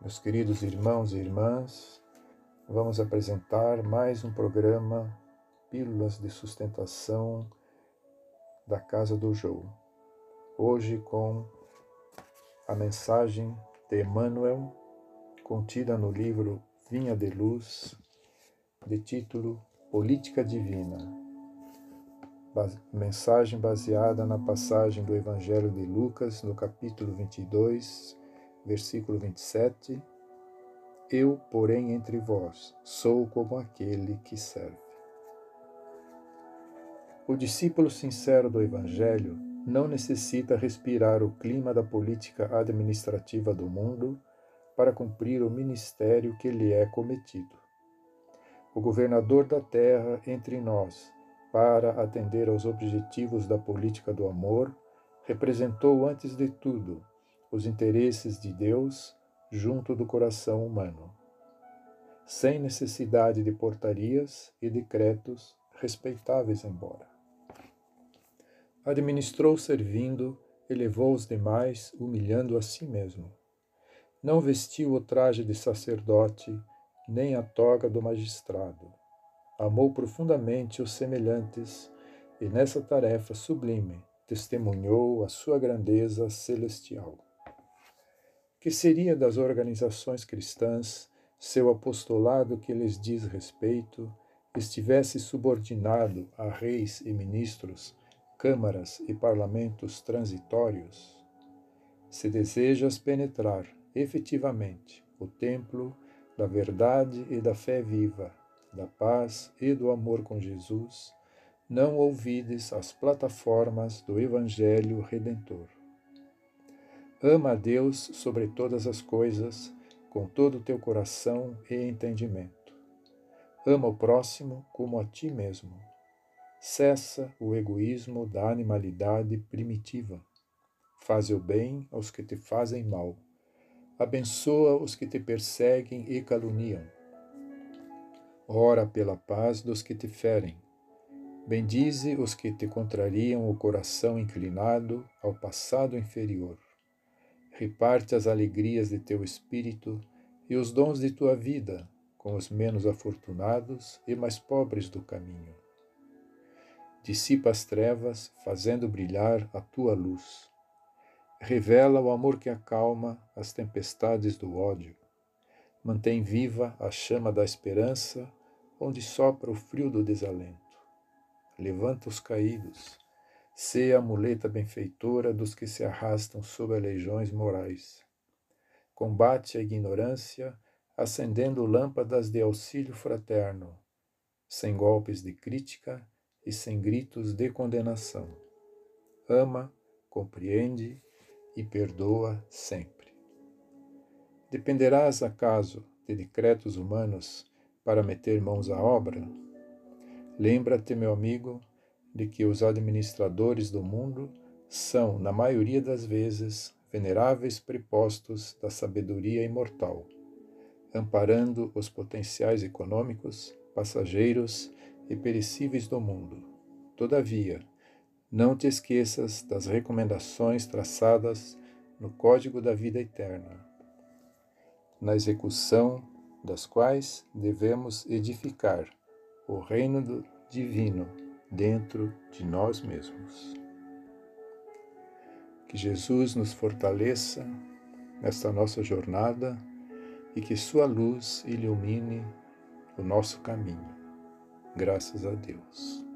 Meus queridos irmãos e irmãs, vamos apresentar mais um programa Pílulas de Sustentação da Casa do Jô. Hoje com a mensagem de Emmanuel, contida no livro Vinha de Luz, de título Política Divina. Mensagem baseada na passagem do Evangelho de Lucas, no capítulo 22, versículo 27. Eu, porém, entre vós, sou como aquele que serve. O discípulo sincero do Evangelho não necessita respirar o clima da política administrativa do mundo para cumprir o ministério que lhe é cometido. O governador da terra entre nós, para atender aos objetivos da política do amor, representou antes de tudo os interesses de Deus junto do coração humano, sem necessidade de portarias e decretos respeitáveis embora. Administrou servindo, elevou os demais, humilhando a si mesmo. Não vestiu o traje de sacerdote, nem a toga do magistrado. Amou profundamente os semelhantes e nessa tarefa sublime testemunhou a sua grandeza celestial. Que seria das organizações cristãs se o apostolado que lhes diz respeito estivesse subordinado a reis e ministros, câmaras e parlamentos transitórios? Se desejas penetrar efetivamente o templo da verdade e da fé viva, da paz e do amor com Jesus, não ouvides as plataformas do Evangelho Redentor. Ama a Deus sobre todas as coisas, com todo o teu coração e entendimento. Ama o próximo como a ti mesmo. Cessa o egoísmo da animalidade primitiva. Faze o bem aos que te fazem mal. Abençoa os que te perseguem e caluniam. Ora pela paz dos que te ferem. Bendize os que te contrariam o coração inclinado ao passado inferior reparte as alegrias de teu espírito e os dons de tua vida com os menos afortunados e mais pobres do caminho. Dissipa as trevas, fazendo brilhar a tua luz. Revela o amor que acalma as tempestades do ódio. Mantém viva a chama da esperança, onde sopra o frio do desalento. Levanta os caídos Sê a muleta benfeitora dos que se arrastam sob legiões morais. Combate a ignorância, acendendo lâmpadas de auxílio fraterno, sem golpes de crítica e sem gritos de condenação. Ama, compreende e perdoa sempre. Dependerás, acaso, de decretos humanos para meter mãos à obra? Lembra-te, meu amigo, de que os administradores do mundo são, na maioria das vezes, veneráveis prepostos da sabedoria imortal, amparando os potenciais econômicos, passageiros e perecíveis do mundo. Todavia, não te esqueças das recomendações traçadas no Código da Vida Eterna, na execução das quais devemos edificar o reino divino dentro de nós mesmos. Que Jesus nos fortaleça nesta nossa jornada e que Sua luz ilumine o nosso caminho. Graças a Deus.